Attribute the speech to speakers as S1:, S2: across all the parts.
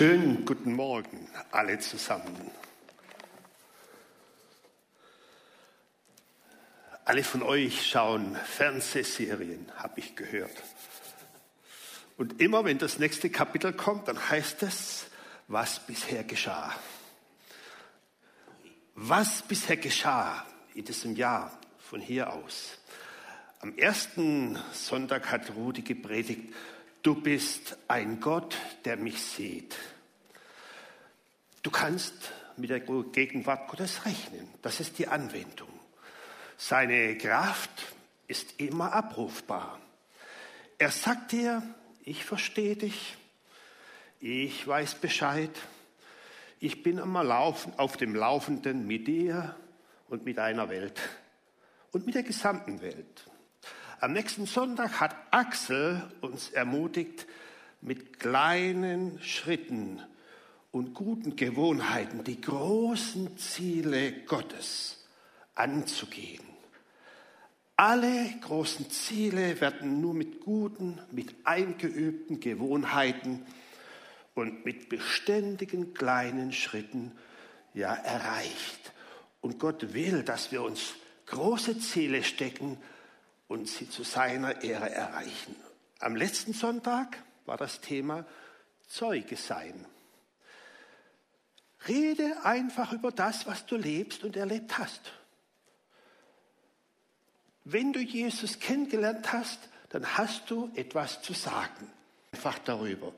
S1: Schönen guten Morgen alle zusammen. Alle von euch schauen Fernsehserien, habe ich gehört. Und immer wenn das nächste Kapitel kommt, dann heißt es, was bisher geschah. Was bisher geschah in diesem Jahr von hier aus. Am ersten Sonntag hat Rudi gepredigt, du bist ein Gott, der mich sieht. Du kannst mit der Gegenwart Gottes rechnen. Das ist die Anwendung. Seine Kraft ist immer abrufbar. Er sagt dir, ich verstehe dich, ich weiß Bescheid, ich bin immer auf dem Laufenden mit dir und mit deiner Welt und mit der gesamten Welt. Am nächsten Sonntag hat Axel uns ermutigt, mit kleinen Schritten und guten Gewohnheiten die großen Ziele Gottes anzugehen. Alle großen Ziele werden nur mit guten, mit eingeübten Gewohnheiten und mit beständigen kleinen Schritten ja erreicht. Und Gott will, dass wir uns große Ziele stecken, und sie zu seiner Ehre erreichen. Am letzten Sonntag war das Thema Zeuge sein. Rede einfach über das, was du lebst und erlebt hast. Wenn du Jesus kennengelernt hast, dann hast du etwas zu sagen. Einfach darüber.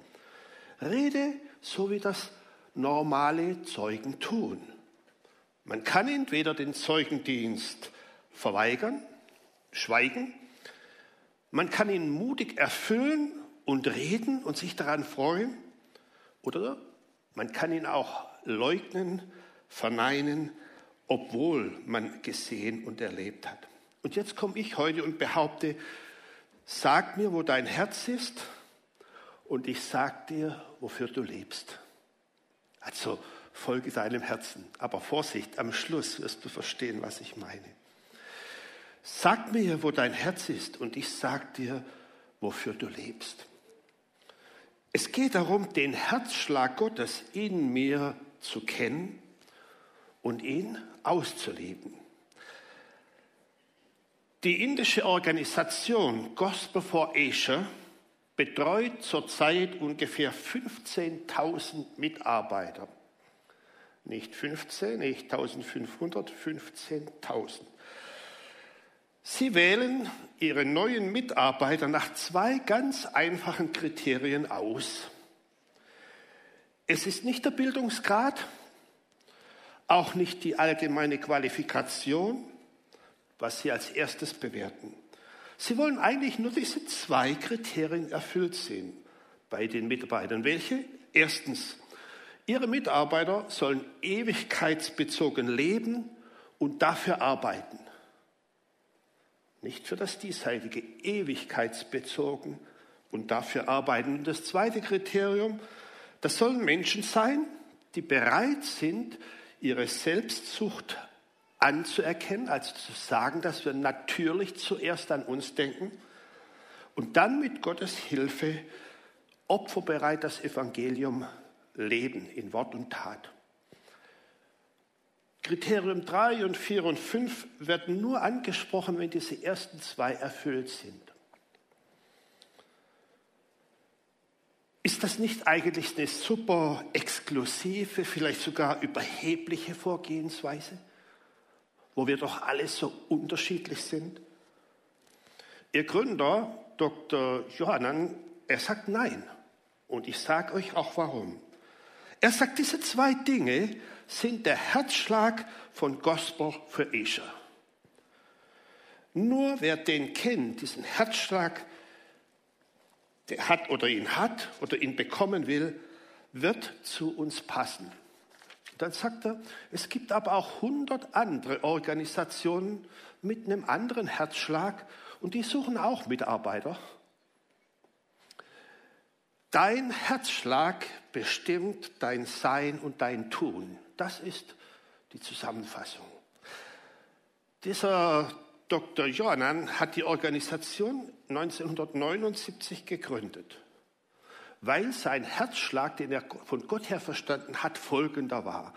S1: Rede so wie das normale Zeugen tun. Man kann entweder den Zeugendienst verweigern schweigen. Man kann ihn mutig erfüllen und reden und sich daran freuen. Oder man kann ihn auch leugnen, verneinen, obwohl man gesehen und erlebt hat. Und jetzt komme ich heute und behaupte, sag mir, wo dein Herz ist und ich sag dir, wofür du lebst. Also folge deinem Herzen. Aber Vorsicht, am Schluss wirst du verstehen, was ich meine. Sag mir, wo dein Herz ist und ich sag dir, wofür du lebst. Es geht darum, den Herzschlag Gottes in mir zu kennen und ihn auszuleben. Die indische Organisation Gospel for Asia betreut zurzeit ungefähr 15.000 Mitarbeiter. Nicht 15, nicht 1500, 15.000. Sie wählen Ihre neuen Mitarbeiter nach zwei ganz einfachen Kriterien aus. Es ist nicht der Bildungsgrad, auch nicht die allgemeine Qualifikation, was Sie als erstes bewerten. Sie wollen eigentlich nur diese zwei Kriterien erfüllt sehen bei den Mitarbeitern. Welche? Erstens, Ihre Mitarbeiter sollen ewigkeitsbezogen leben und dafür arbeiten nicht für das Diesseitige, ewigkeitsbezogen und dafür arbeiten. Und das zweite Kriterium, das sollen Menschen sein, die bereit sind, ihre Selbstsucht anzuerkennen, also zu sagen, dass wir natürlich zuerst an uns denken und dann mit Gottes Hilfe opferbereit das Evangelium leben in Wort und Tat. Kriterium 3 und 4 und 5 werden nur angesprochen, wenn diese ersten zwei erfüllt sind. Ist das nicht eigentlich eine super exklusive, vielleicht sogar überhebliche Vorgehensweise, wo wir doch alle so unterschiedlich sind? Ihr Gründer, Dr. Johannan, er sagt nein. Und ich sage euch auch warum. Er sagt, diese zwei Dinge sind der Herzschlag von Gospel für Asia. Nur wer den kennt, diesen Herzschlag, der hat oder ihn hat oder ihn bekommen will, wird zu uns passen. Dann sagt er, es gibt aber auch hundert andere Organisationen mit einem anderen Herzschlag und die suchen auch Mitarbeiter. Dein Herzschlag bestimmt dein Sein und dein Tun. Das ist die Zusammenfassung. Dieser Dr. Johannan hat die Organisation 1979 gegründet. weil sein Herzschlag, den er von Gott her verstanden hat, folgender war.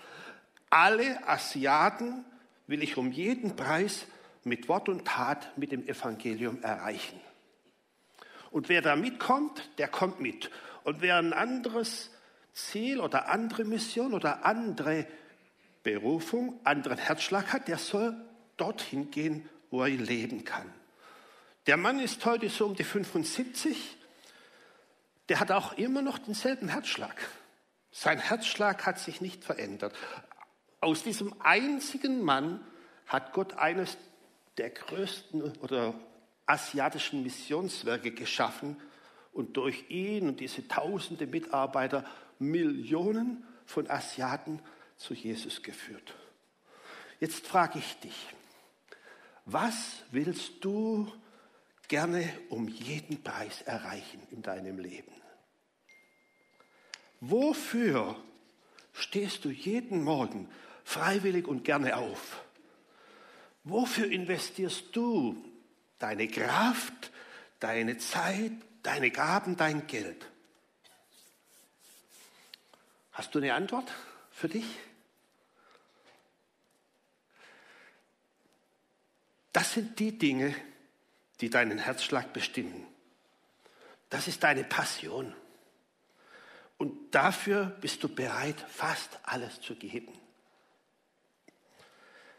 S1: Alle Asiaten will ich um jeden Preis mit Wort und Tat mit dem Evangelium erreichen. Und wer da mitkommt, der kommt mit. Und wer ein anderes Ziel oder andere Mission oder andere Berufung, anderen Herzschlag hat, der soll dorthin gehen, wo er leben kann. Der Mann ist heute so um die 75, der hat auch immer noch denselben Herzschlag. Sein Herzschlag hat sich nicht verändert. Aus diesem einzigen Mann hat Gott eines der größten oder asiatischen Missionswerke geschaffen und durch ihn und diese tausende Mitarbeiter Millionen von Asiaten zu Jesus geführt. Jetzt frage ich dich, was willst du gerne um jeden Preis erreichen in deinem Leben? Wofür stehst du jeden Morgen freiwillig und gerne auf? Wofür investierst du deine Kraft, deine Zeit, deine Gaben, dein Geld? Hast du eine Antwort für dich? Das sind die Dinge, die deinen Herzschlag bestimmen. Das ist deine Passion. Und dafür bist du bereit, fast alles zu geben.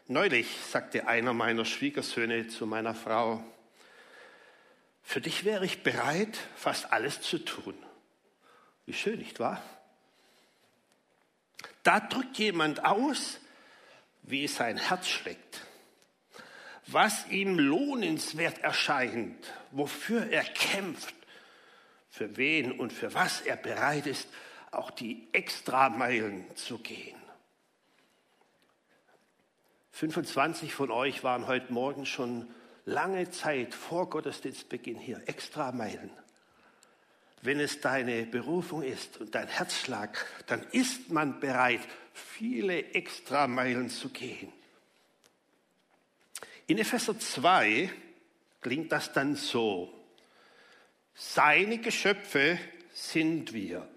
S1: Neulich sagte einer meiner Schwiegersöhne zu meiner Frau, für dich wäre ich bereit, fast alles zu tun. Wie schön, nicht wahr? Da drückt jemand aus, wie sein Herz schlägt, was ihm lohnenswert erscheint, wofür er kämpft, für wen und für was er bereit ist, auch die Extrameilen zu gehen. 25 von euch waren heute Morgen schon lange Zeit vor Gottesdienstbeginn hier, Extrameilen. Wenn es deine Berufung ist und dein Herzschlag, dann ist man bereit, viele Extrameilen zu gehen. In Epheser 2 klingt das dann so. Seine Geschöpfe sind wir.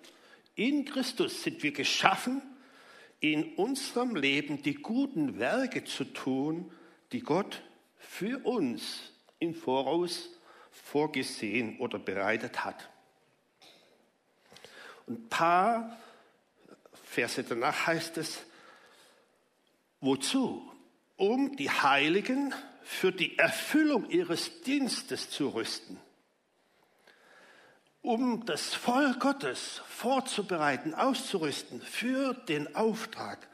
S1: In Christus sind wir geschaffen, in unserem Leben die guten Werke zu tun, die Gott für uns im Voraus vorgesehen oder bereitet hat. Ein paar Verse danach heißt es, wozu? Um die Heiligen für die Erfüllung ihres Dienstes zu rüsten um das Volk Gottes vorzubereiten, auszurüsten für den Auftrag.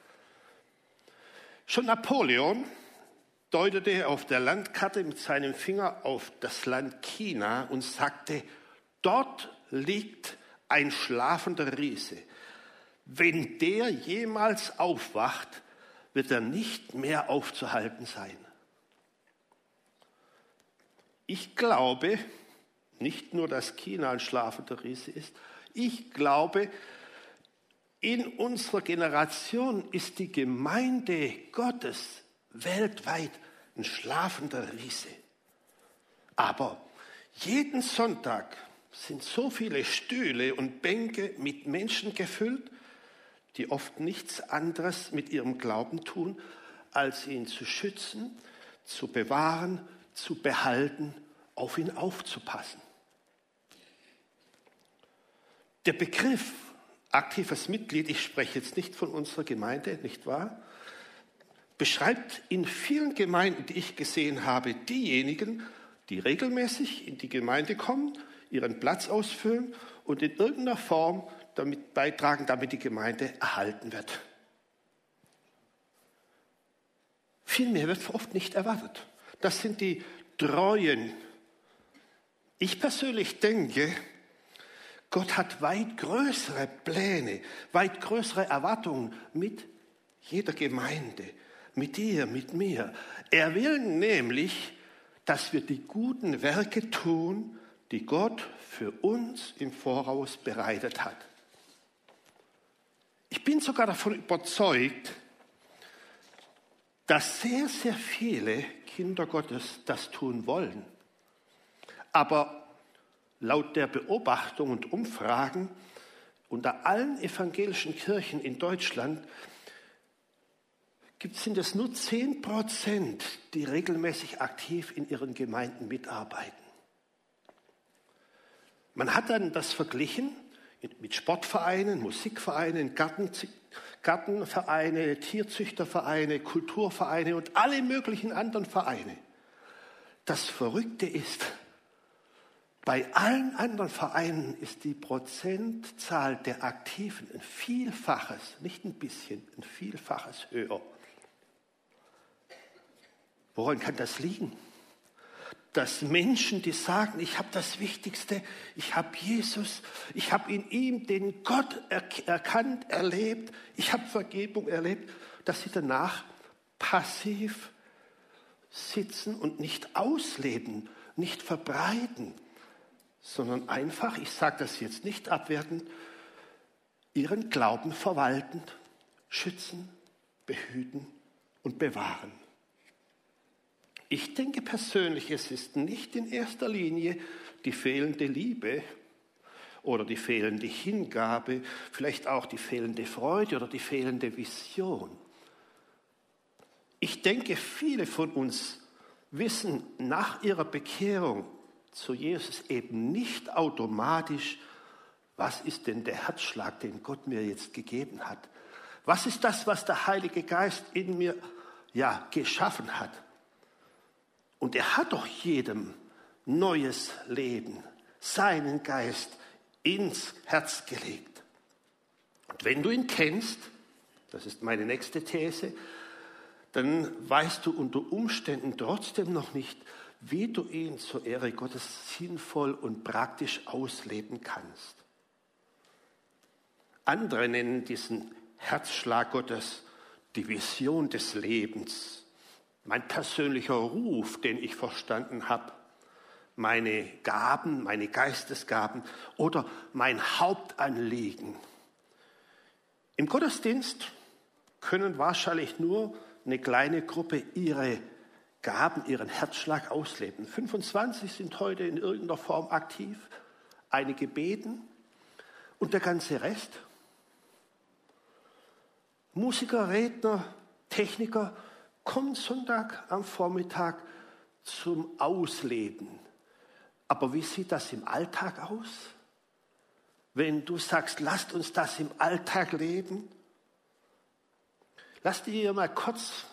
S1: Schon Napoleon deutete auf der Landkarte mit seinem Finger auf das Land China und sagte, dort liegt ein schlafender Riese. Wenn der jemals aufwacht, wird er nicht mehr aufzuhalten sein. Ich glaube, nicht nur, dass China ein schlafender Riese ist. Ich glaube, in unserer Generation ist die Gemeinde Gottes weltweit ein schlafender Riese. Aber jeden Sonntag sind so viele Stühle und Bänke mit Menschen gefüllt, die oft nichts anderes mit ihrem Glauben tun, als ihn zu schützen, zu bewahren, zu behalten, auf ihn aufzupassen. Der Begriff aktives Mitglied, ich spreche jetzt nicht von unserer Gemeinde, nicht wahr? Beschreibt in vielen Gemeinden, die ich gesehen habe, diejenigen, die regelmäßig in die Gemeinde kommen, ihren Platz ausfüllen und in irgendeiner Form damit beitragen, damit die Gemeinde erhalten wird. Viel mehr wird oft nicht erwartet. Das sind die treuen. Ich persönlich denke, Gott hat weit größere Pläne, weit größere Erwartungen mit jeder Gemeinde, mit dir, mit mir. Er will nämlich, dass wir die guten Werke tun, die Gott für uns im Voraus bereitet hat. Ich bin sogar davon überzeugt, dass sehr, sehr viele Kinder Gottes das tun wollen. Aber Laut der Beobachtung und Umfragen unter allen evangelischen Kirchen in Deutschland sind es nur 10 Prozent, die regelmäßig aktiv in ihren Gemeinden mitarbeiten. Man hat dann das verglichen mit Sportvereinen, Musikvereinen, Garten, Gartenvereine, Tierzüchtervereine, Kulturvereine und alle möglichen anderen Vereine. Das Verrückte ist, bei allen anderen Vereinen ist die Prozentzahl der Aktiven ein Vielfaches, nicht ein bisschen, ein Vielfaches höher. Woran kann das liegen? Dass Menschen, die sagen, ich habe das Wichtigste, ich habe Jesus, ich habe in ihm den Gott erkannt, erlebt, ich habe Vergebung erlebt, dass sie danach passiv sitzen und nicht ausleben, nicht verbreiten, sondern einfach, ich sage das jetzt nicht abwertend, ihren Glauben verwalten, schützen, behüten und bewahren. Ich denke persönlich, es ist nicht in erster Linie die fehlende Liebe oder die fehlende Hingabe, vielleicht auch die fehlende Freude oder die fehlende Vision. Ich denke, viele von uns wissen nach ihrer Bekehrung zu Jesus eben nicht automatisch, was ist denn der Herzschlag, den Gott mir jetzt gegeben hat? Was ist das, was der Heilige Geist in mir ja geschaffen hat? Und er hat doch jedem neues Leben, seinen Geist ins Herz gelegt. Und wenn du ihn kennst, das ist meine nächste These, dann weißt du unter Umständen trotzdem noch nicht, wie du ihn zur Ehre Gottes sinnvoll und praktisch ausleben kannst. Andere nennen diesen Herzschlag Gottes die Vision des Lebens, mein persönlicher Ruf, den ich verstanden habe, meine Gaben, meine Geistesgaben oder mein Hauptanliegen. Im Gottesdienst können wahrscheinlich nur eine kleine Gruppe ihre Gaben, ihren Herzschlag ausleben. 25 sind heute in irgendeiner Form aktiv, einige beten und der ganze Rest. Musiker, Redner, Techniker kommen Sonntag am Vormittag zum Ausleben. Aber wie sieht das im Alltag aus? Wenn du sagst, lasst uns das im Alltag leben, lass dir mal kurz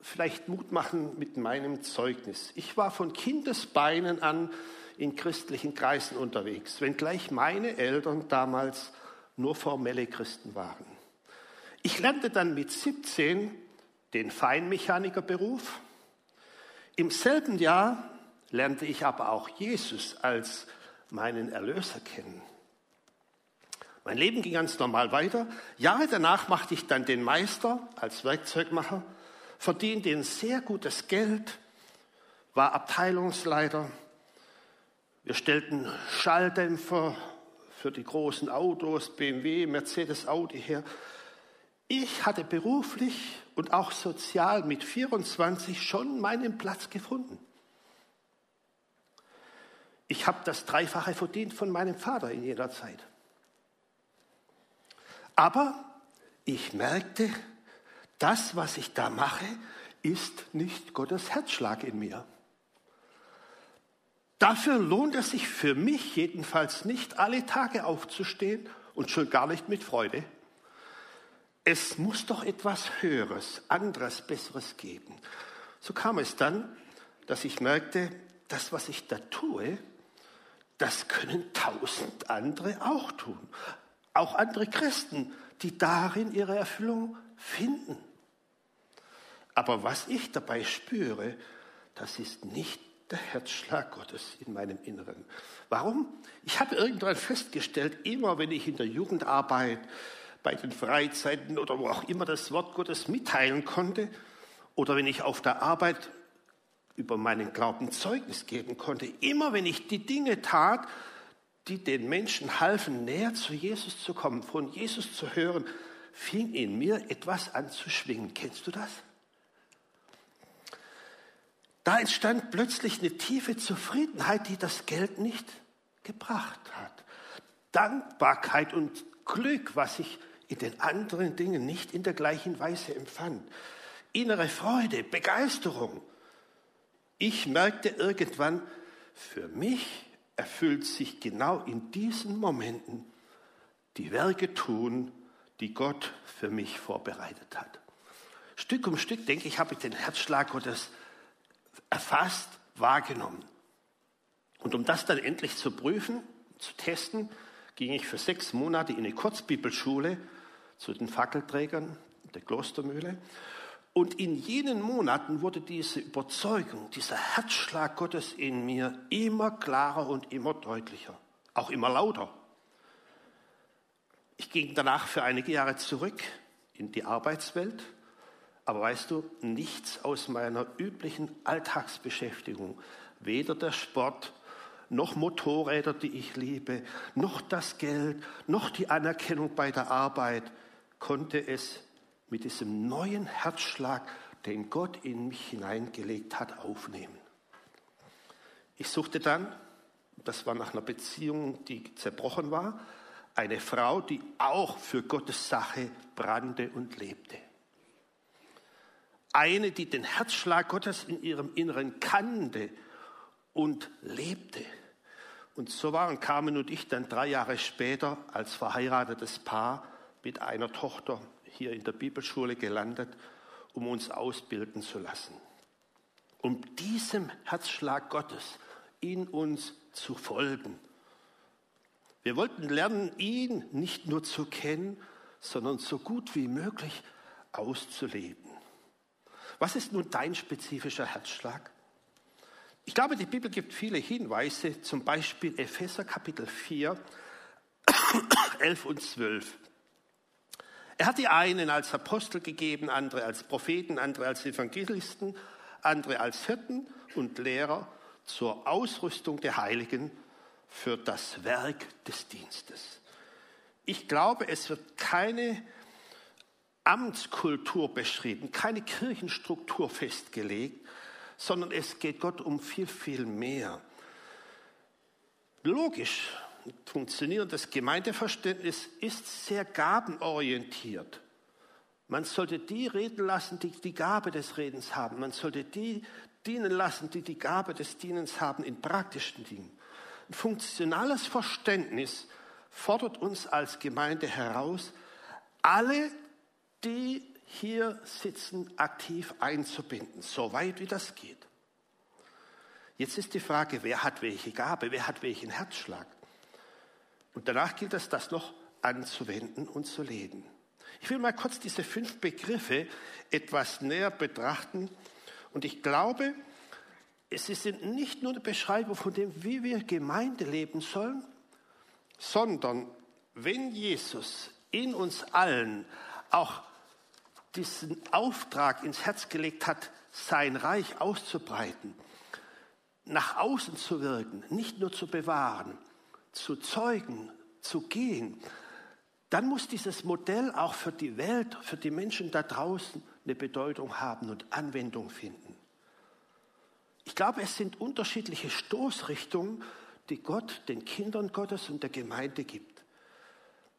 S1: vielleicht Mut machen mit meinem Zeugnis. Ich war von Kindesbeinen an in christlichen Kreisen unterwegs, wenngleich meine Eltern damals nur formelle Christen waren. Ich lernte dann mit 17 den Feinmechanikerberuf. Im selben Jahr lernte ich aber auch Jesus als meinen Erlöser kennen. Mein Leben ging ganz normal weiter. Jahre danach machte ich dann den Meister als Werkzeugmacher verdiente ein sehr gutes Geld, war Abteilungsleiter. Wir stellten Schalldämpfer für die großen Autos, BMW, Mercedes, Audi her. Ich hatte beruflich und auch sozial mit 24 schon meinen Platz gefunden. Ich habe das Dreifache verdient von meinem Vater in jeder Zeit. Aber ich merkte, das, was ich da mache, ist nicht Gottes Herzschlag in mir. Dafür lohnt es sich für mich jedenfalls nicht, alle Tage aufzustehen und schon gar nicht mit Freude. Es muss doch etwas Höheres, anderes, Besseres geben. So kam es dann, dass ich merkte, das, was ich da tue, das können tausend andere auch tun. Auch andere Christen, die darin ihre Erfüllung finden. Aber was ich dabei spüre, das ist nicht der Herzschlag Gottes in meinem Inneren. Warum? Ich habe irgendwann festgestellt, immer wenn ich in der Jugendarbeit, bei den Freizeiten oder wo auch immer das Wort Gottes mitteilen konnte, oder wenn ich auf der Arbeit über meinen Glauben Zeugnis geben konnte, immer wenn ich die Dinge tat, die den Menschen halfen, näher zu Jesus zu kommen, von Jesus zu hören, fing in mir etwas an zu schwingen. Kennst du das? Da entstand plötzlich eine tiefe Zufriedenheit, die das Geld nicht gebracht hat. Dankbarkeit und Glück, was ich in den anderen Dingen nicht in der gleichen Weise empfand. Innere Freude, Begeisterung. Ich merkte irgendwann, für mich erfüllt sich genau in diesen Momenten die Werke tun, die Gott für mich vorbereitet hat. Stück um Stück, denke ich, habe ich den Herzschlag Gottes erfasst, wahrgenommen. Und um das dann endlich zu prüfen, zu testen, ging ich für sechs Monate in eine Kurzbibelschule zu den Fackelträgern der Klostermühle. Und in jenen Monaten wurde diese Überzeugung, dieser Herzschlag Gottes in mir immer klarer und immer deutlicher, auch immer lauter. Ich ging danach für einige Jahre zurück in die Arbeitswelt, aber weißt du, nichts aus meiner üblichen Alltagsbeschäftigung, weder der Sport, noch Motorräder, die ich liebe, noch das Geld, noch die Anerkennung bei der Arbeit, konnte es mit diesem neuen Herzschlag, den Gott in mich hineingelegt hat, aufnehmen. Ich suchte dann, das war nach einer Beziehung, die zerbrochen war, eine Frau, die auch für Gottes Sache brannte und lebte. Eine, die den Herzschlag Gottes in ihrem Inneren kannte und lebte. Und so waren Carmen und ich dann drei Jahre später als verheiratetes Paar mit einer Tochter hier in der Bibelschule gelandet, um uns ausbilden zu lassen. Um diesem Herzschlag Gottes in uns zu folgen. Wir wollten lernen, ihn nicht nur zu kennen, sondern so gut wie möglich auszuleben. Was ist nun dein spezifischer Herzschlag? Ich glaube, die Bibel gibt viele Hinweise, zum Beispiel Epheser Kapitel 4, 11 und 12. Er hat die einen als Apostel gegeben, andere als Propheten, andere als Evangelisten, andere als Hirten und Lehrer zur Ausrüstung der Heiligen für das Werk des Dienstes. Ich glaube, es wird keine Amtskultur beschrieben, keine Kirchenstruktur festgelegt, sondern es geht Gott um viel, viel mehr. Logisch, funktionierendes Gemeindeverständnis ist sehr gabenorientiert. Man sollte die reden lassen, die die Gabe des Redens haben. Man sollte die dienen lassen, die die Gabe des Dienens haben in praktischen Dingen. Ein funktionales Verständnis fordert uns als Gemeinde heraus, alle, die hier sitzen, aktiv einzubinden, so weit wie das geht. Jetzt ist die Frage, wer hat welche Gabe, wer hat welchen Herzschlag? Und danach gilt es, das noch anzuwenden und zu leben. Ich will mal kurz diese fünf Begriffe etwas näher betrachten. Und ich glaube, es sind nicht nur eine Beschreibung von dem, wie wir Gemeinde leben sollen, sondern wenn Jesus in uns allen auch diesen Auftrag ins Herz gelegt hat, sein Reich auszubreiten, nach außen zu wirken, nicht nur zu bewahren, zu Zeugen, zu gehen, dann muss dieses Modell auch für die Welt, für die Menschen da draußen eine Bedeutung haben und Anwendung finden. Ich glaube, es sind unterschiedliche Stoßrichtungen, die Gott den Kindern Gottes und der Gemeinde gibt.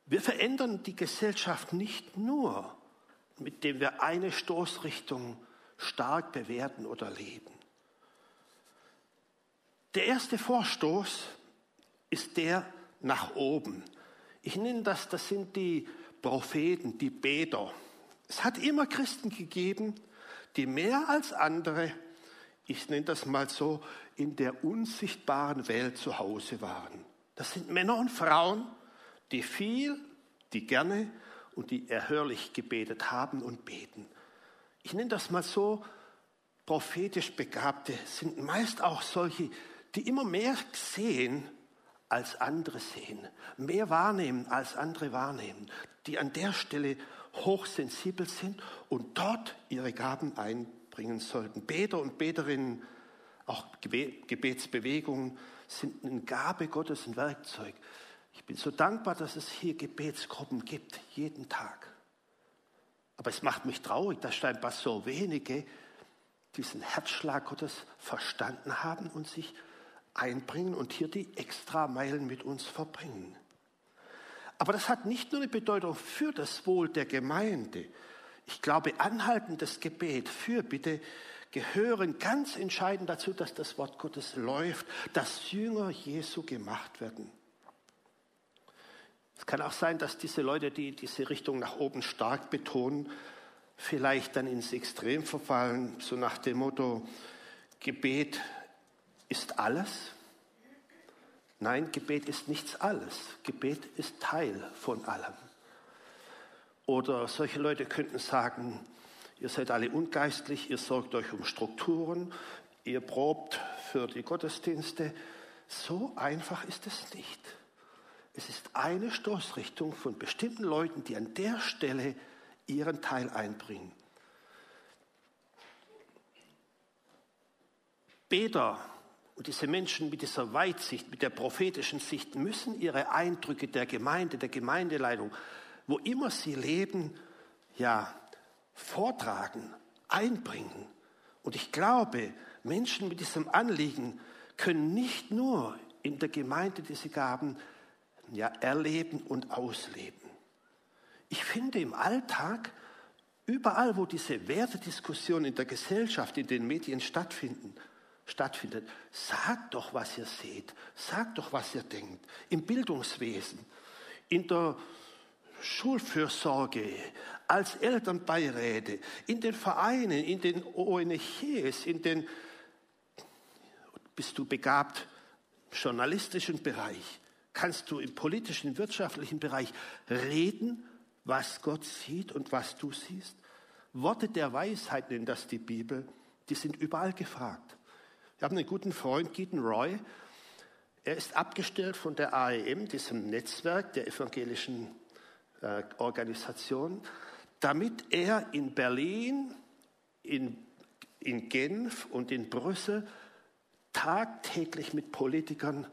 S1: Wir verändern die Gesellschaft nicht nur, indem wir eine Stoßrichtung stark bewerten oder leben. Der erste Vorstoß ist der nach oben. Ich nenne das, das sind die Propheten, die Beter. Es hat immer Christen gegeben, die mehr als andere, ich nenne das mal so, in der unsichtbaren Welt zu Hause waren. Das sind Männer und Frauen, die viel, die gerne und die erhörlich gebetet haben und beten. Ich nenne das mal so, prophetisch Begabte sind meist auch solche, die immer mehr sehen, als andere sehen, mehr wahrnehmen als andere wahrnehmen, die an der Stelle hochsensibel sind und dort ihre Gaben einbringen sollten. Beter und Beterinnen, auch Gebetsbewegungen sind eine Gabe Gottes, ein Werkzeug. Ich bin so dankbar, dass es hier Gebetsgruppen gibt, jeden Tag. Aber es macht mich traurig, dass scheinbar so wenige diesen Herzschlag Gottes verstanden haben und sich einbringen und hier die Extrameilen mit uns verbringen. Aber das hat nicht nur eine Bedeutung für das Wohl der Gemeinde. Ich glaube, anhaltendes Gebet, für Bitte, gehören ganz entscheidend dazu, dass das Wort Gottes läuft, dass Jünger Jesu gemacht werden. Es kann auch sein, dass diese Leute, die diese Richtung nach oben stark betonen, vielleicht dann ins Extrem verfallen, so nach dem Motto, Gebet ist alles. Nein, Gebet ist nichts alles. Gebet ist Teil von allem. Oder solche Leute könnten sagen, Ihr seid alle ungeistlich, ihr sorgt euch um Strukturen, ihr probt für die Gottesdienste. So einfach ist es nicht. Es ist eine Stoßrichtung von bestimmten Leuten, die an der Stelle ihren Teil einbringen. Beter und diese Menschen mit dieser Weitsicht, mit der prophetischen Sicht müssen ihre Eindrücke der Gemeinde, der Gemeindeleitung, wo immer sie leben, ja, vortragen, einbringen. Und ich glaube, Menschen mit diesem Anliegen können nicht nur in der Gemeinde diese Gaben ja, erleben und ausleben. Ich finde im Alltag, überall wo diese Wertediskussion in der Gesellschaft, in den Medien stattfinden, stattfindet, sagt doch, was ihr seht, sagt doch, was ihr denkt. Im Bildungswesen, in der Schulfürsorge, als Elternbeiräte, in den Vereinen, in den ONGs, in den, bist du begabt journalistischen Bereich, kannst du im politischen, wirtschaftlichen Bereich reden, was Gott sieht und was du siehst. Worte der Weisheit nennt das die Bibel, die sind überall gefragt. Wir haben einen guten Freund, Gideon Roy, er ist abgestellt von der AEM, diesem Netzwerk der evangelischen äh, Organisation, damit er in Berlin, in, in Genf und in Brüssel tagtäglich mit Politikern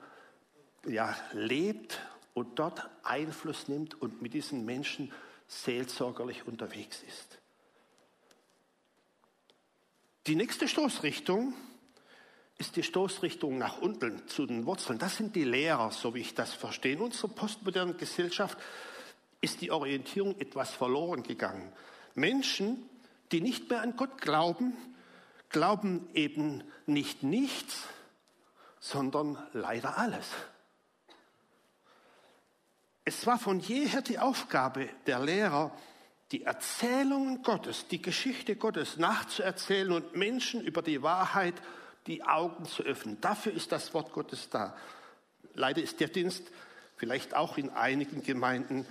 S1: ja, lebt und dort Einfluss nimmt und mit diesen Menschen seelsorgerlich unterwegs ist. Die nächste Stoßrichtung ist die Stoßrichtung nach unten zu den Wurzeln. Das sind die Lehrer, so wie ich das verstehe. In unserer postmodernen Gesellschaft ist die Orientierung etwas verloren gegangen. Menschen, die nicht mehr an Gott glauben, glauben eben nicht nichts, sondern leider alles. Es war von jeher die Aufgabe der Lehrer, die Erzählungen Gottes, die Geschichte Gottes nachzuerzählen und Menschen über die Wahrheit die Augen zu öffnen. Dafür ist das Wort Gottes da. Leider ist der Dienst vielleicht auch in einigen Gemeinden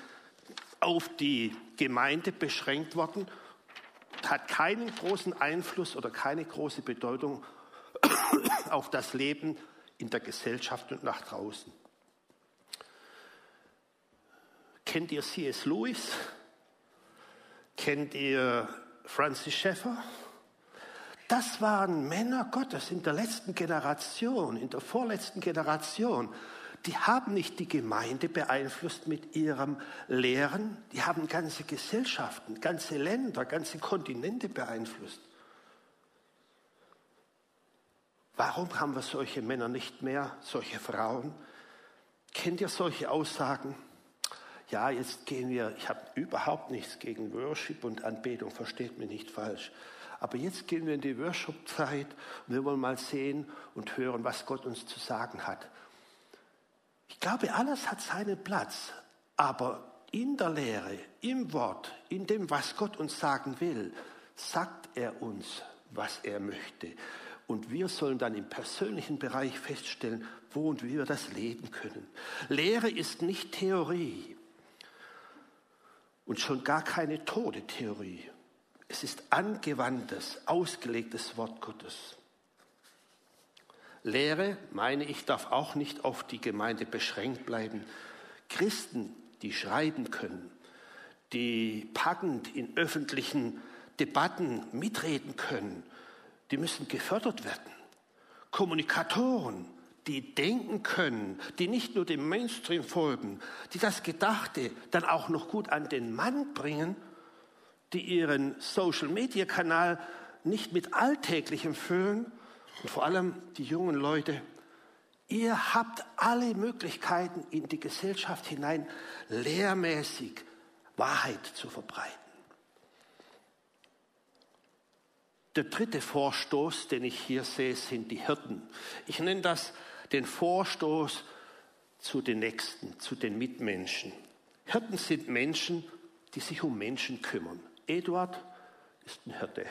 S1: auf die Gemeinde beschränkt worden, hat keinen großen Einfluss oder keine große Bedeutung auf das Leben in der Gesellschaft und nach draußen. Kennt ihr C.S. Lewis? Kennt ihr Francis Schaeffer? Das waren Männer Gottes in der letzten Generation, in der vorletzten Generation, die haben nicht die Gemeinde beeinflusst mit ihrem Lehren, die haben ganze Gesellschaften, ganze Länder, ganze Kontinente beeinflusst. Warum haben wir solche Männer nicht mehr, solche Frauen? Kennt ihr solche Aussagen? Ja, jetzt gehen wir, ich habe überhaupt nichts gegen Worship und Anbetung, versteht mich nicht falsch. Aber jetzt gehen wir in die Worship-Zeit und wir wollen mal sehen und hören, was Gott uns zu sagen hat. Ich glaube, alles hat seinen Platz, aber in der Lehre, im Wort, in dem, was Gott uns sagen will, sagt er uns, was er möchte. Und wir sollen dann im persönlichen Bereich feststellen, wo und wie wir das leben können. Lehre ist nicht Theorie und schon gar keine tote Theorie. Es ist angewandtes, ausgelegtes Wort Gottes. Lehre, meine ich, darf auch nicht auf die Gemeinde beschränkt bleiben. Christen, die schreiben können, die packend in öffentlichen Debatten mitreden können, die müssen gefördert werden. Kommunikatoren, die denken können, die nicht nur dem Mainstream folgen, die das Gedachte dann auch noch gut an den Mann bringen, die ihren Social-Media-Kanal nicht mit Alltäglichem füllen, und vor allem die jungen Leute, Ihr habt alle Möglichkeiten in die Gesellschaft hinein lehrmäßig Wahrheit zu verbreiten. Der dritte Vorstoß, den ich hier sehe, sind die Hirten. Ich nenne das den Vorstoß zu den Nächsten, zu den Mitmenschen. Hirten sind Menschen, die sich um Menschen kümmern. Eduard ist ein Hirte.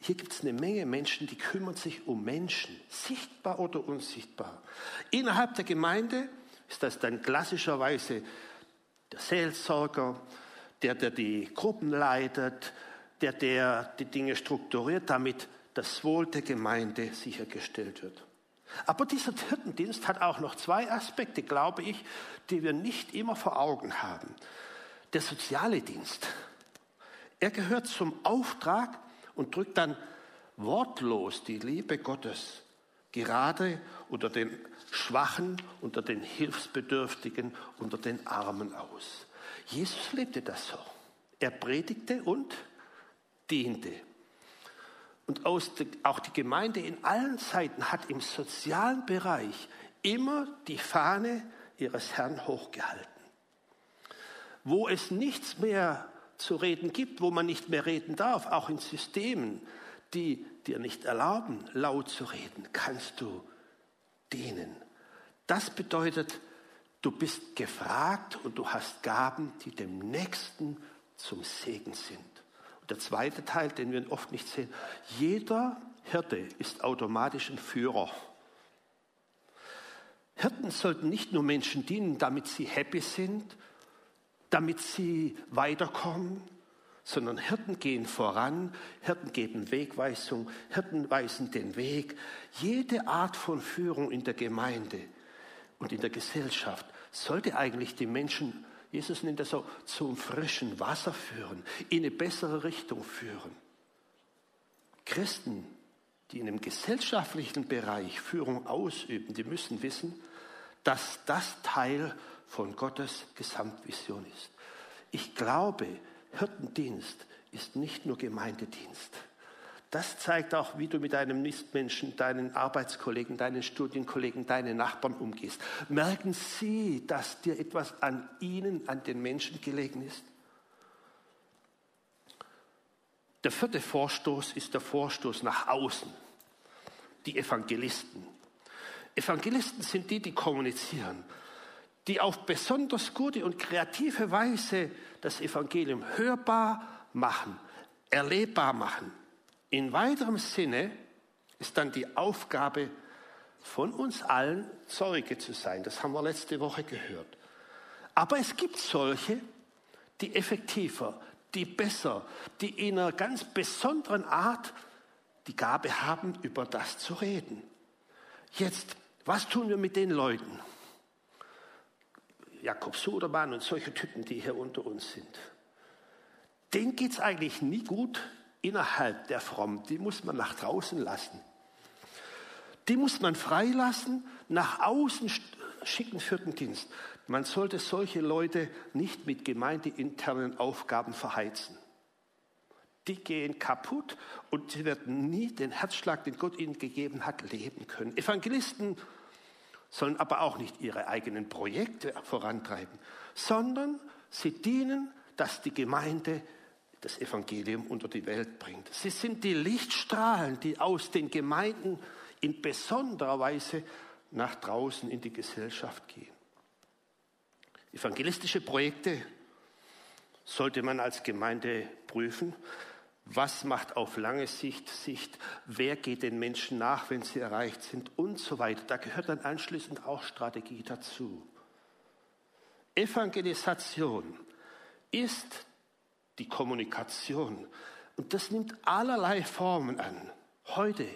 S1: Hier gibt es eine Menge Menschen, die kümmern sich um Menschen, sichtbar oder unsichtbar. Innerhalb der Gemeinde ist das dann klassischerweise der Seelsorger, der, der die Gruppen leitet, der, der die Dinge strukturiert, damit das Wohl der Gemeinde sichergestellt wird. Aber dieser Hirtendienst hat auch noch zwei Aspekte, glaube ich, die wir nicht immer vor Augen haben. Der soziale Dienst. Er gehört zum Auftrag und drückt dann wortlos die Liebe Gottes gerade unter den Schwachen, unter den Hilfsbedürftigen, unter den Armen aus. Jesus lebte das so. Er predigte und diente. Und auch die Gemeinde in allen Zeiten hat im sozialen Bereich immer die Fahne ihres Herrn hochgehalten. Wo es nichts mehr zu reden gibt, wo man nicht mehr reden darf, auch in Systemen, die dir nicht erlauben, laut zu reden, kannst du dienen. Das bedeutet, du bist gefragt und du hast Gaben, die dem Nächsten zum Segen sind. Und der zweite Teil, den wir oft nicht sehen, jeder Hirte ist automatisch ein Führer. Hirten sollten nicht nur Menschen dienen, damit sie happy sind, damit sie weiterkommen, sondern Hirten gehen voran, Hirten geben Wegweisung, Hirten weisen den Weg. Jede Art von Führung in der Gemeinde und in der Gesellschaft sollte eigentlich die Menschen, Jesus nennt das so, zum frischen Wasser führen, in eine bessere Richtung führen. Christen, die in einem gesellschaftlichen Bereich Führung ausüben, die müssen wissen, dass das Teil von Gottes Gesamtvision ist. Ich glaube, Hirtendienst ist nicht nur Gemeindedienst. Das zeigt auch, wie du mit deinem Nistmenschen, deinen Arbeitskollegen, deinen Studienkollegen, deinen Nachbarn umgehst. Merken sie, dass dir etwas an ihnen, an den Menschen gelegen ist? Der vierte Vorstoß ist der Vorstoß nach außen. Die Evangelisten. Evangelisten sind die, die kommunizieren die auf besonders gute und kreative Weise das Evangelium hörbar machen, erlebbar machen. In weiterem Sinne ist dann die Aufgabe von uns allen, Zeuge zu sein. Das haben wir letzte Woche gehört. Aber es gibt solche, die effektiver, die besser, die in einer ganz besonderen Art die Gabe haben, über das zu reden. Jetzt, was tun wir mit den Leuten? Jakob Sudermann und solche Typen, die hier unter uns sind. Denen geht es eigentlich nie gut innerhalb der Frommen. Die muss man nach draußen lassen. Die muss man freilassen, nach außen schicken für den Dienst. Man sollte solche Leute nicht mit gemeindeinternen Aufgaben verheizen. Die gehen kaputt und sie werden nie den Herzschlag, den Gott ihnen gegeben hat, leben können. Evangelisten sollen aber auch nicht ihre eigenen Projekte vorantreiben, sondern sie dienen, dass die Gemeinde das Evangelium unter die Welt bringt. Sie sind die Lichtstrahlen, die aus den Gemeinden in besonderer Weise nach draußen in die Gesellschaft gehen. Evangelistische Projekte sollte man als Gemeinde prüfen, was macht auf lange Sicht Sicht? Wer geht den Menschen nach, wenn sie erreicht sind? Und so weiter. Da gehört dann anschließend auch Strategie dazu. Evangelisation ist die Kommunikation. Und das nimmt allerlei Formen an. Heute,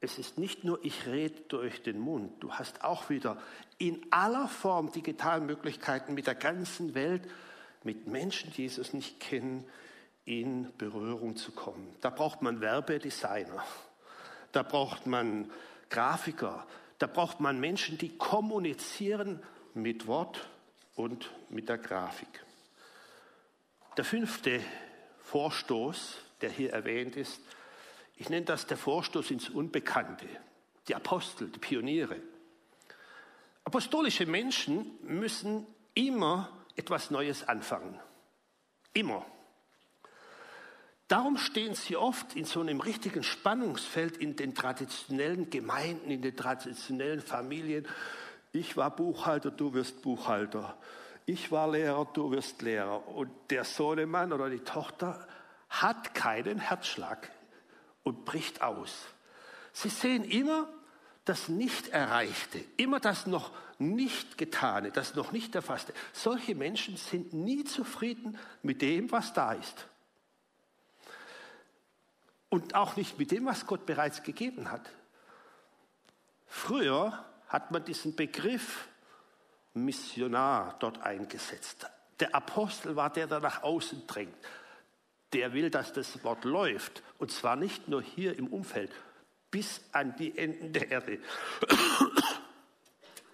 S1: es ist nicht nur ich rede durch den Mund, du hast auch wieder in aller Form digitale Möglichkeiten mit der ganzen Welt, mit Menschen, die Jesus nicht kennen, in Berührung zu kommen. Da braucht man Werbedesigner, da braucht man Grafiker, da braucht man Menschen, die kommunizieren mit Wort und mit der Grafik. Der fünfte Vorstoß, der hier erwähnt ist, ich nenne das der Vorstoß ins Unbekannte. die Apostel, die Pioniere. Apostolische Menschen müssen immer etwas Neues anfangen. Immer. Darum stehen sie oft in so einem richtigen Spannungsfeld in den traditionellen Gemeinden, in den traditionellen Familien. Ich war Buchhalter, du wirst Buchhalter. Ich war Lehrer, du wirst Lehrer. Und der Sohnemann oder die Tochter hat keinen Herzschlag und bricht aus. Sie sehen immer das Nicht-Erreichte, immer das noch nicht Getane, das noch nicht Erfasste. Solche Menschen sind nie zufrieden mit dem, was da ist. Und auch nicht mit dem, was Gott bereits gegeben hat. Früher hat man diesen Begriff Missionar dort eingesetzt. Der Apostel war der, der nach außen drängt. Der will, dass das Wort läuft. Und zwar nicht nur hier im Umfeld, bis an die Enden der Erde.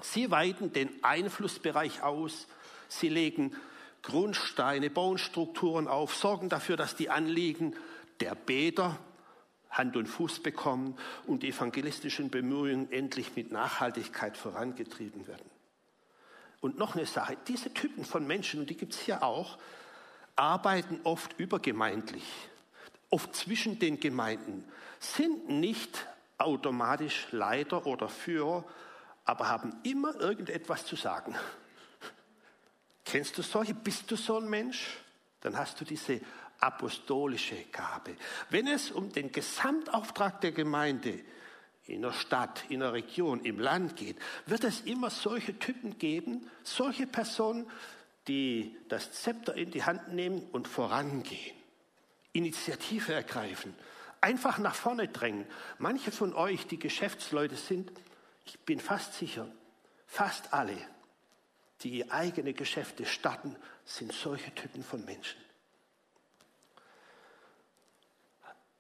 S1: Sie weiten den Einflussbereich aus. Sie legen Grundsteine, bauen Strukturen auf, sorgen dafür, dass die Anliegen der Beter Hand und Fuß bekommen und die evangelistischen Bemühungen endlich mit Nachhaltigkeit vorangetrieben werden. Und noch eine Sache, diese Typen von Menschen, und die gibt es hier auch, arbeiten oft übergemeindlich, oft zwischen den Gemeinden, sind nicht automatisch Leiter oder Führer, aber haben immer irgendetwas zu sagen. Kennst du solche? Bist du so ein Mensch? Dann hast du diese apostolische Gabe. Wenn es um den Gesamtauftrag der Gemeinde in der Stadt, in der Region, im Land geht, wird es immer solche Typen geben, solche Personen, die das Zepter in die Hand nehmen und vorangehen, Initiative ergreifen, einfach nach vorne drängen. Manche von euch, die Geschäftsleute sind, ich bin fast sicher, fast alle, die eigene Geschäfte starten, sind solche Typen von Menschen.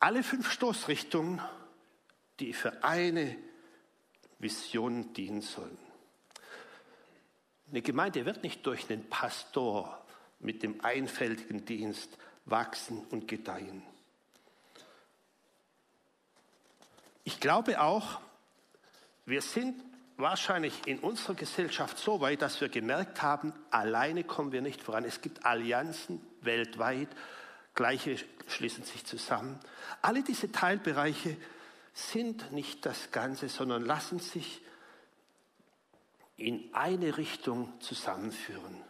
S1: Alle fünf Stoßrichtungen, die für eine Vision dienen sollen. Eine Gemeinde wird nicht durch einen Pastor mit dem einfältigen Dienst wachsen und gedeihen. Ich glaube auch, wir sind wahrscheinlich in unserer Gesellschaft so weit, dass wir gemerkt haben, alleine kommen wir nicht voran. Es gibt Allianzen weltweit, Gleiche schließen sich zusammen. Alle diese Teilbereiche sind nicht das Ganze, sondern lassen sich in eine Richtung zusammenführen.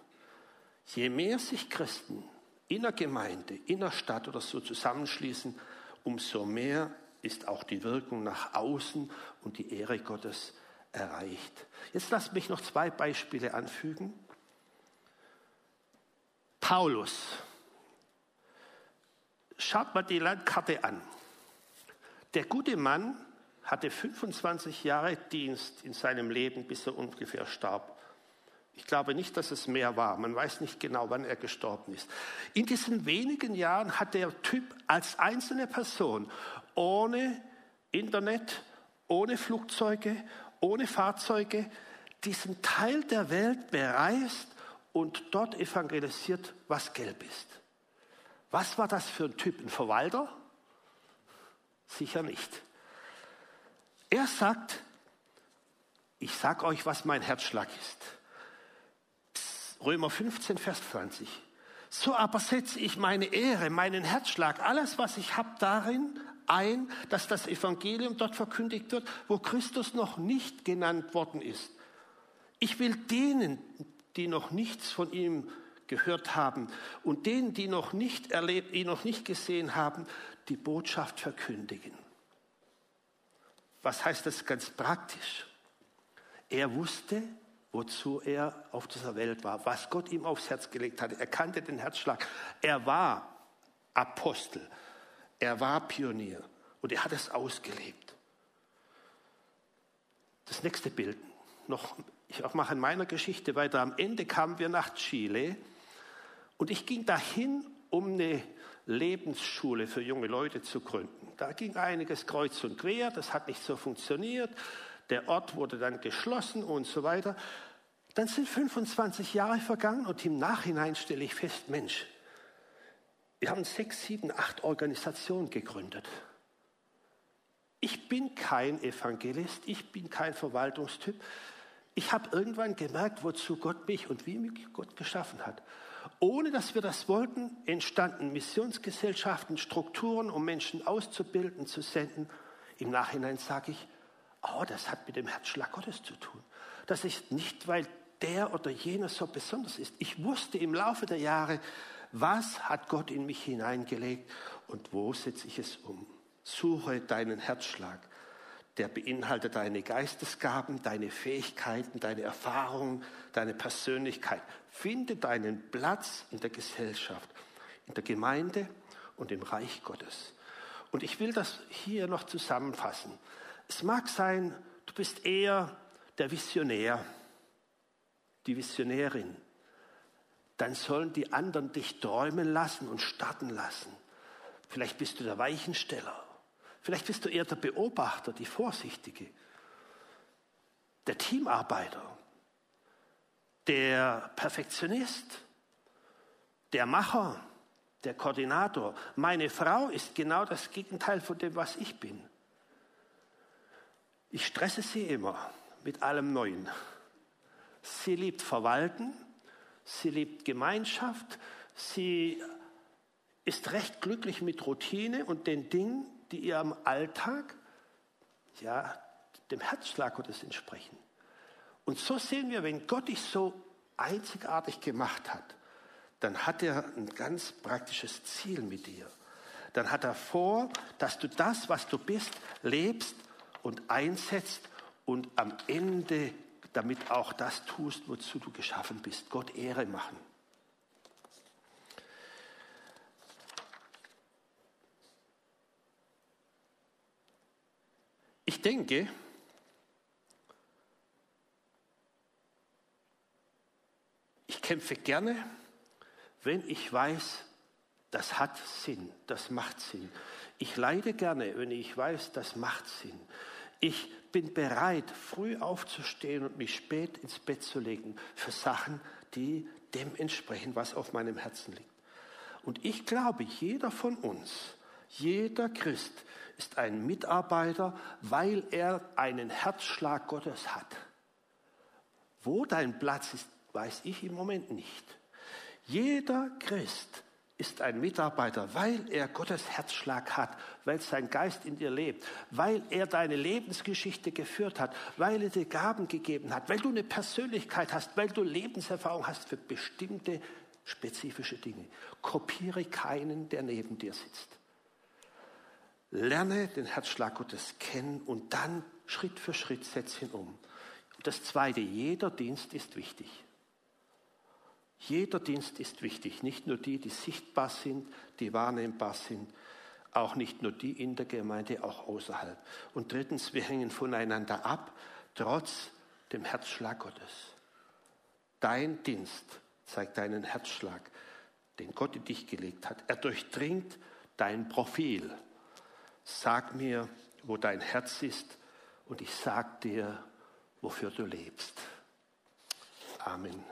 S1: Je mehr sich Christen in der Gemeinde, in der Stadt oder so zusammenschließen, umso mehr ist auch die Wirkung nach außen und die Ehre Gottes erreicht. Jetzt lasst mich noch zwei Beispiele anfügen. Paulus Schaut mal die Landkarte an. Der gute Mann hatte 25 Jahre Dienst in seinem Leben, bis er ungefähr starb. Ich glaube nicht, dass es mehr war. Man weiß nicht genau, wann er gestorben ist. In diesen wenigen Jahren hat der Typ als einzelne Person ohne Internet, ohne Flugzeuge, ohne Fahrzeuge diesen Teil der Welt bereist und dort evangelisiert, was gelb ist. Was war das für ein Typ? Ein Verwalter? Sicher nicht. Er sagt, ich sage euch, was mein Herzschlag ist. Römer 15, Vers 20. So aber setze ich meine Ehre, meinen Herzschlag, alles, was ich habe, darin ein, dass das Evangelium dort verkündigt wird, wo Christus noch nicht genannt worden ist. Ich will denen, die noch nichts von ihm gehört haben und denen, die noch nicht erlebt, ihn noch nicht gesehen haben, die Botschaft verkündigen. Was heißt das ganz praktisch? Er wusste, wozu er auf dieser Welt war, was Gott ihm aufs Herz gelegt hatte. Er kannte den Herzschlag. Er war Apostel. Er war Pionier und er hat es ausgelebt. Das nächste Bild, noch, ich mache in meiner Geschichte weiter. Am Ende kamen wir nach Chile und ich ging dahin, um eine Lebensschule für junge Leute zu gründen. Da ging einiges kreuz und quer, das hat nicht so funktioniert. Der Ort wurde dann geschlossen und so weiter. Dann sind 25 Jahre vergangen und im Nachhinein stelle ich fest, Mensch, wir haben sechs, sieben, acht Organisationen gegründet. Ich bin kein Evangelist, ich bin kein Verwaltungstyp. Ich habe irgendwann gemerkt, wozu Gott mich und wie mich Gott geschaffen hat. Ohne dass wir das wollten, entstanden Missionsgesellschaften, Strukturen, um Menschen auszubilden, zu senden. Im Nachhinein sage ich, oh, das hat mit dem Herzschlag Gottes zu tun. Das ist nicht, weil der oder jener so besonders ist. Ich wusste im Laufe der Jahre, was hat Gott in mich hineingelegt und wo setze ich es um. Suche deinen Herzschlag. Der beinhaltet deine Geistesgaben, deine Fähigkeiten, deine Erfahrungen, deine Persönlichkeit. Finde deinen Platz in der Gesellschaft, in der Gemeinde und im Reich Gottes. Und ich will das hier noch zusammenfassen. Es mag sein, du bist eher der Visionär, die Visionärin. Dann sollen die anderen dich träumen lassen und starten lassen. Vielleicht bist du der Weichensteller. Vielleicht bist du eher der Beobachter, die Vorsichtige, der Teamarbeiter, der Perfektionist, der Macher, der Koordinator. Meine Frau ist genau das Gegenteil von dem, was ich bin. Ich stresse sie immer mit allem Neuen. Sie liebt Verwalten, sie liebt Gemeinschaft, sie ist recht glücklich mit Routine und den Dingen, die ihr am Alltag, ja, dem Herzschlag Gottes entsprechen. Und so sehen wir, wenn Gott dich so einzigartig gemacht hat, dann hat er ein ganz praktisches Ziel mit dir. Dann hat er vor, dass du das, was du bist, lebst und einsetzt und am Ende damit auch das tust, wozu du geschaffen bist. Gott Ehre machen. Ich denke, ich kämpfe gerne, wenn ich weiß, das hat Sinn, das macht Sinn. Ich leide gerne, wenn ich weiß, das macht Sinn. Ich bin bereit, früh aufzustehen und mich spät ins Bett zu legen für Sachen, die dem entsprechen, was auf meinem Herzen liegt. Und ich glaube, jeder von uns, jeder Christ ist ein Mitarbeiter, weil er einen Herzschlag Gottes hat. Wo dein Platz ist, weiß ich im Moment nicht. Jeder Christ ist ein Mitarbeiter, weil er Gottes Herzschlag hat, weil sein Geist in dir lebt, weil er deine Lebensgeschichte geführt hat, weil er dir Gaben gegeben hat, weil du eine Persönlichkeit hast, weil du Lebenserfahrung hast für bestimmte spezifische Dinge. Kopiere keinen, der neben dir sitzt. Lerne den Herzschlag Gottes kennen und dann Schritt für Schritt setze ihn um. Und das Zweite, jeder Dienst ist wichtig. Jeder Dienst ist wichtig, nicht nur die, die sichtbar sind, die wahrnehmbar sind, auch nicht nur die in der Gemeinde, auch außerhalb. Und drittens, wir hängen voneinander ab, trotz dem Herzschlag Gottes. Dein Dienst zeigt deinen Herzschlag, den Gott in dich gelegt hat. Er durchdringt dein Profil, Sag mir, wo dein Herz ist und ich sag dir, wofür du lebst. Amen.